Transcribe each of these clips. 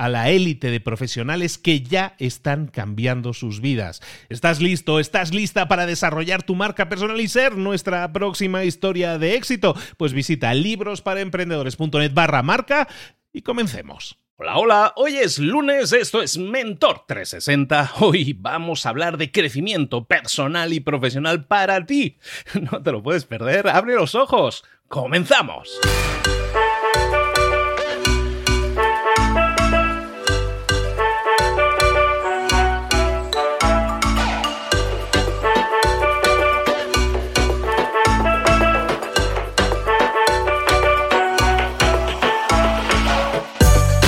a la élite de profesionales que ya están cambiando sus vidas. ¿Estás listo? ¿Estás lista para desarrollar tu marca personal y ser nuestra próxima historia de éxito? Pues visita librosparaemprendedores.net barra marca y comencemos. Hola, hola, hoy es lunes, esto es Mentor 360. Hoy vamos a hablar de crecimiento personal y profesional para ti. No te lo puedes perder, abre los ojos. ¡Comenzamos!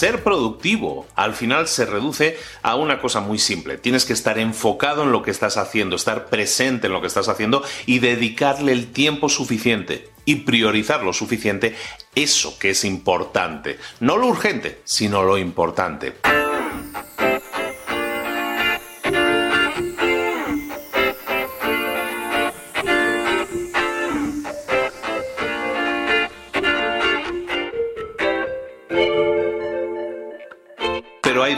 Ser productivo al final se reduce a una cosa muy simple. Tienes que estar enfocado en lo que estás haciendo, estar presente en lo que estás haciendo y dedicarle el tiempo suficiente y priorizar lo suficiente eso que es importante. No lo urgente, sino lo importante.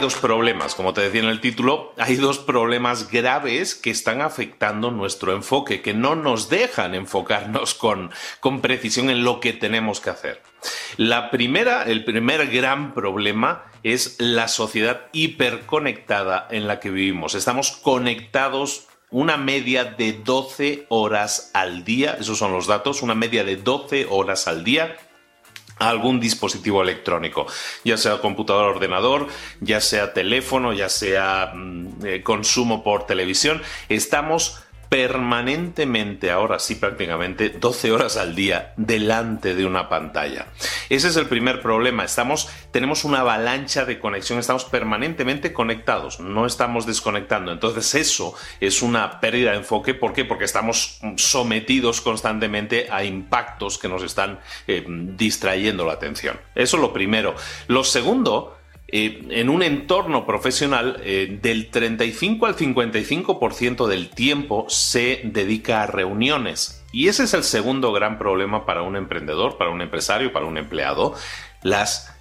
Dos problemas, como te decía en el título, hay dos problemas graves que están afectando nuestro enfoque, que no nos dejan enfocarnos con, con precisión en lo que tenemos que hacer. La primera, el primer gran problema es la sociedad hiperconectada en la que vivimos. Estamos conectados una media de 12 horas al día, esos son los datos, una media de 12 horas al día algún dispositivo electrónico, ya sea computador, ordenador, ya sea teléfono, ya sea mm, eh, consumo por televisión, estamos permanentemente, ahora sí prácticamente, 12 horas al día delante de una pantalla. Ese es el primer problema. Estamos, tenemos una avalancha de conexión, estamos permanentemente conectados, no estamos desconectando. Entonces eso es una pérdida de enfoque. ¿Por qué? Porque estamos sometidos constantemente a impactos que nos están eh, distrayendo la atención. Eso es lo primero. Lo segundo eh, en un entorno profesional, eh, del 35 al 55% del tiempo se dedica a reuniones. Y ese es el segundo gran problema para un emprendedor, para un empresario, para un empleado,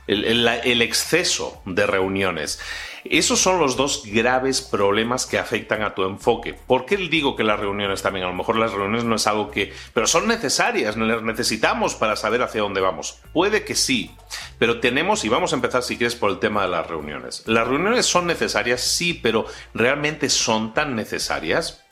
el exceso de reuniones. Esos son los dos graves problemas que afectan a tu enfoque. ¿Por qué digo que las reuniones también? A lo mejor las reuniones no es algo que... Pero son necesarias, las necesitamos para saber hacia dónde vamos. Puede que sí, pero tenemos, y vamos a empezar si quieres por el tema de las reuniones. Las reuniones son necesarias, sí, pero ¿realmente son tan necesarias?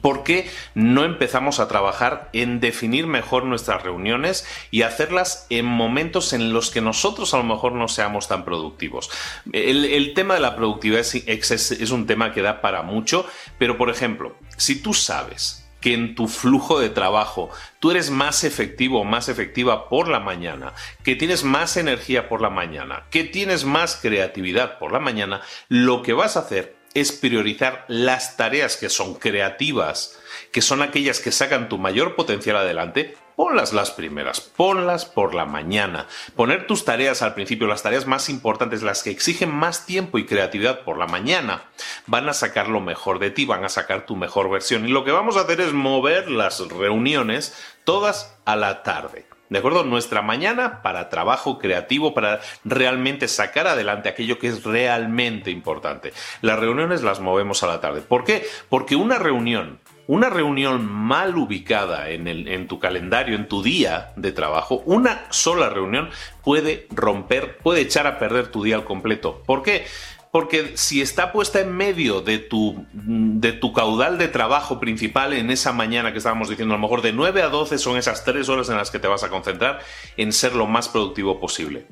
¿Por qué no empezamos a trabajar en definir mejor nuestras reuniones y hacerlas en momentos en los que nosotros a lo mejor no seamos tan productivos? El, tema de la productividad es, un tema que da para mucho, pero por ejemplo, si tú sabes que en tu flujo de trabajo tú eres más efectivo o más efectiva por la mañana, que tienes más energía por la mañana, que tienes más creatividad por la mañana, lo que vas a hacer es priorizar las tareas que son creativas, que son aquellas que sacan tu mayor potencial adelante, ponlas las primeras, ponlas por la mañana. Poner tus tareas al principio, las tareas más importantes, las que exigen más tiempo y creatividad por la mañana, van a sacar lo mejor de ti, van a sacar tu mejor versión. Y lo que vamos a hacer es mover las reuniones todas a la tarde. ¿De acuerdo? Nuestra mañana para trabajo creativo, para realmente sacar adelante aquello que es realmente importante. Las reuniones las movemos a la tarde. ¿Por qué? Porque una reunión, una reunión mal ubicada en, en tu calendario, en tu día de trabajo, una sola reunión puede romper, puede echar a perder tu día al completo. ¿Por qué? Porque si está puesta en medio de tu, de tu caudal de trabajo principal en esa mañana que estábamos diciendo, a lo mejor de 9 a 12 son esas 3 horas en las que te vas a concentrar en ser lo más productivo posible.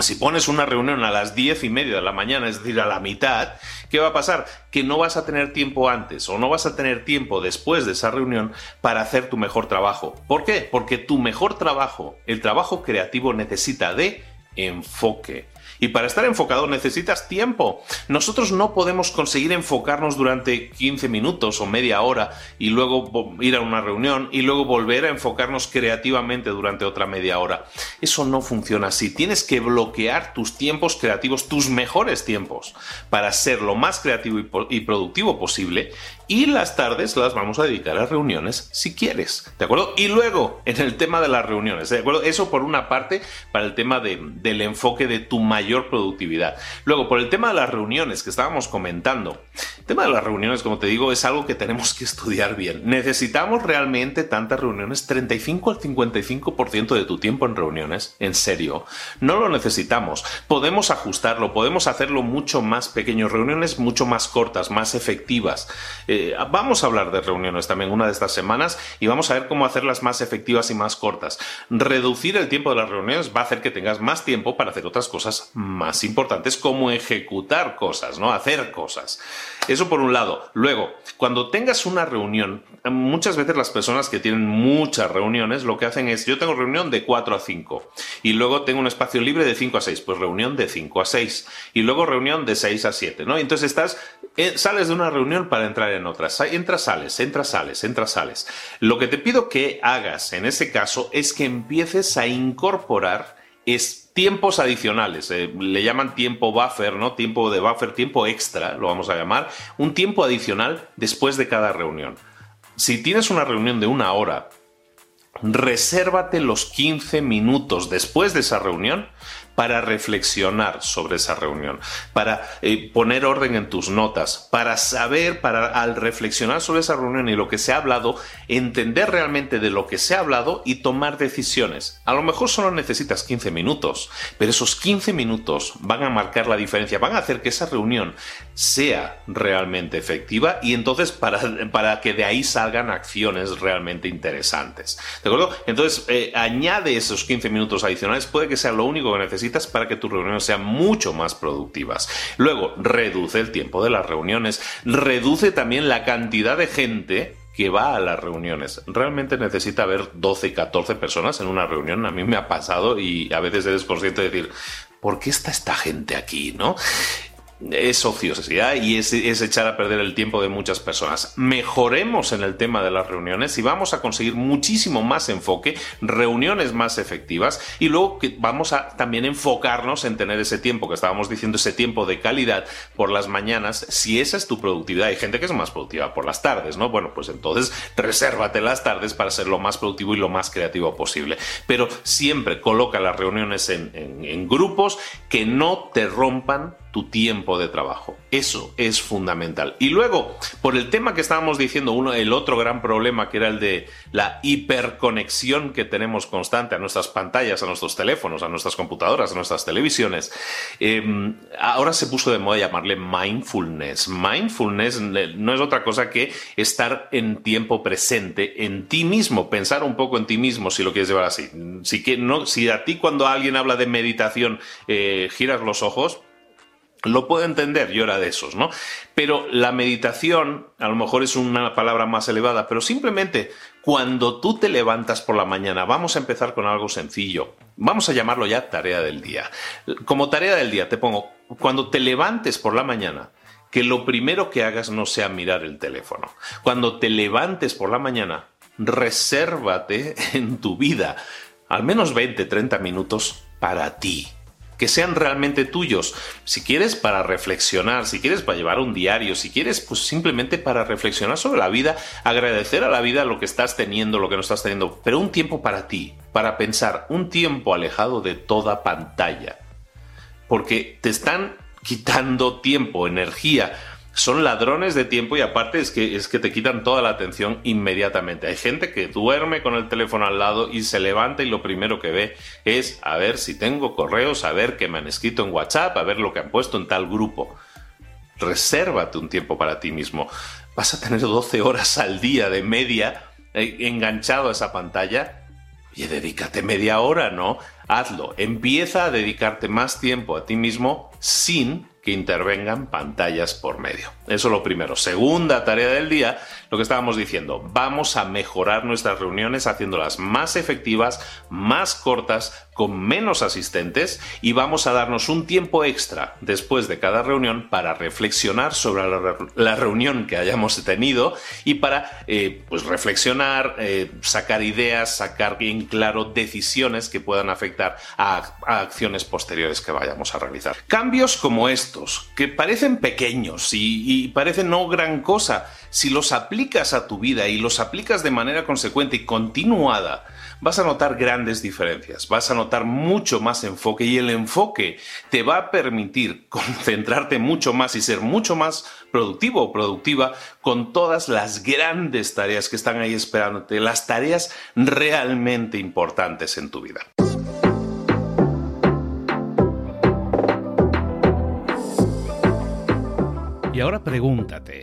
Si pones una reunión a las 10 y media de la mañana, es decir, a la mitad, ¿qué va a pasar? Que no vas a tener tiempo antes o no vas a tener tiempo después de esa reunión para hacer tu mejor trabajo. ¿Por qué? Porque tu mejor trabajo, el trabajo creativo, necesita de enfoque. Y para estar enfocado necesitas tiempo. Nosotros no podemos conseguir enfocarnos durante 15 minutos o media hora y luego ir a una reunión y luego volver a enfocarnos creativamente durante otra media hora. Eso no funciona así. Tienes que bloquear tus tiempos creativos, tus mejores tiempos, para ser lo más creativo y productivo posible y las tardes las vamos a dedicar a reuniones si quieres, ¿de acuerdo? Y luego, en el tema de las reuniones, ¿de acuerdo? Eso por una parte, para el tema del enfoque de tu mayor productividad. Luego, por el tema de las reuniones que estábamos comentando, el tema de las reuniones, como te digo, es algo que tenemos que estudiar bien. ¿Necesitamos realmente tantas reuniones? ¿35 al 55% de tu tiempo en reuniones? ¿En serio? No lo necesitamos. Podemos ajustarlo, podemos hacerlo mucho más pequeño, reuniones mucho más cortas, más efectivas. Eh, vamos a hablar de reuniones también una de estas semanas y vamos a ver cómo hacerlas más efectivas y más cortas. Reducir el tiempo de las reuniones va a hacer que tengas más tiempo para hacer otras cosas más importantes como ejecutar cosas, ¿no? Hacer cosas. Eso por un lado. Luego, cuando tengas una reunión, muchas veces las personas que tienen muchas reuniones lo que hacen es, yo tengo reunión de 4 a 5 y luego tengo un espacio libre de 5 a 6, pues reunión de 5 a 6 y luego reunión de 6 a 7, ¿no? entonces estás, eh, sales de una reunión para entrar en otras. Entras, sales, entras, sales, entras, sales. Lo que te pido que hagas en ese caso es que empieces a incorporar es tiempos adicionales, eh, le llaman tiempo buffer, ¿no? Tiempo de buffer, tiempo extra, lo vamos a llamar, un tiempo adicional después de cada reunión. Si tienes una reunión de una hora, resérvate los 15 minutos después de esa reunión para reflexionar sobre esa reunión, para eh, poner orden en tus notas, para saber, para al reflexionar sobre esa reunión y lo que se ha hablado, entender realmente de lo que se ha hablado y tomar decisiones. A lo mejor solo necesitas 15 minutos, pero esos 15 minutos van a marcar la diferencia, van a hacer que esa reunión sea realmente efectiva y entonces para, para que de ahí salgan acciones realmente interesantes. ¿De acuerdo? Entonces, eh, añade esos 15 minutos adicionales, puede que sea lo único que necesites para que tus reuniones sean mucho más productivas. Luego, reduce el tiempo de las reuniones, reduce también la cantidad de gente que va a las reuniones. Realmente necesita haber 12, 14 personas en una reunión. A mí me ha pasado y a veces eres consciente de decir, ¿por qué está esta gente aquí? ¿No? Es ociosidad y es, echar a perder el tiempo de muchas personas. Mejoremos en el tema de las reuniones y vamos a conseguir muchísimo más enfoque, reuniones más efectivas y luego que vamos a también enfocarnos en tener ese tiempo que estábamos diciendo, ese tiempo de calidad por las mañanas, si esa es tu productividad. Hay gente que es más productiva por las tardes, ¿no? Bueno, pues entonces resérvate las tardes para ser lo más productivo y lo más creativo posible. Pero siempre coloca las reuniones en grupos que no te rompan tu tiempo de trabajo. Eso es fundamental. Y luego, por el tema que estábamos diciendo, uno, el otro gran problema que era el de la hiperconexión que tenemos constante a nuestras pantallas, a nuestros teléfonos, a nuestras computadoras, a nuestras televisiones, em, ahora se puso de moda llamarle mindfulness. Mindfulness no es otra cosa que estar en tiempo presente, en ti mismo, pensar un poco en ti mismo, si lo quieres llevar así. Si, que, no, si a ti cuando alguien habla de meditación eh, giras los ojos, lo puedo entender, yo era de esos, ¿no? Pero la meditación, a lo mejor es una palabra más elevada, pero simplemente cuando tú te levantas por la mañana, vamos a empezar con algo sencillo. Vamos a llamarlo ya tarea del día. Como tarea del día te pongo, cuando te levantes por la mañana, que lo primero que hagas no sea mirar el teléfono. Cuando te levantes por la mañana, resérvate en tu vida al menos 20, 30 minutos para ti que sean realmente tuyos. Si quieres para reflexionar, si quieres para llevar un diario, si quieres pues simplemente para reflexionar sobre la vida, agradecer a la vida lo que estás teniendo, lo que no estás teniendo, pero un tiempo para ti, para pensar, un tiempo alejado de toda pantalla. Porque te están quitando tiempo, energía, son ladrones de tiempo y aparte es que, es que te quitan toda la atención inmediatamente. Hay gente que duerme con el teléfono al lado y se levanta y lo primero que ve es a ver si tengo correos, a ver qué me han escrito en WhatsApp, a ver lo que han puesto en tal grupo. Resérvate un tiempo para ti mismo. Vas a tener 12 horas al día de media eh, enganchado a esa pantalla. Y dedícate media hora, ¿no? Hazlo. Empieza a dedicarte más tiempo a ti mismo sin que intervengan pantallas por medio. Eso es lo primero. Segunda tarea del día, lo que estábamos diciendo, vamos a mejorar nuestras reuniones haciéndolas más efectivas, más cortas, con menos asistentes y vamos a darnos un tiempo extra después de cada reunión para reflexionar sobre la, reunión que hayamos tenido y para eh, pues reflexionar, eh, sacar ideas, sacar bien claro decisiones que puedan afectar a, acciones posteriores que vayamos a realizar. Cambios como estos, que parecen pequeños y, y parecen no gran cosa, si los aplicas a tu vida y los aplicas de manera consecuente y continuada, vas a notar grandes diferencias, vas a notar mucho más enfoque y el enfoque te va a permitir concentrarte mucho más y ser mucho más productivo o productiva con todas las grandes tareas que están ahí esperándote, las tareas realmente importantes en tu vida. Y ahora pregúntate,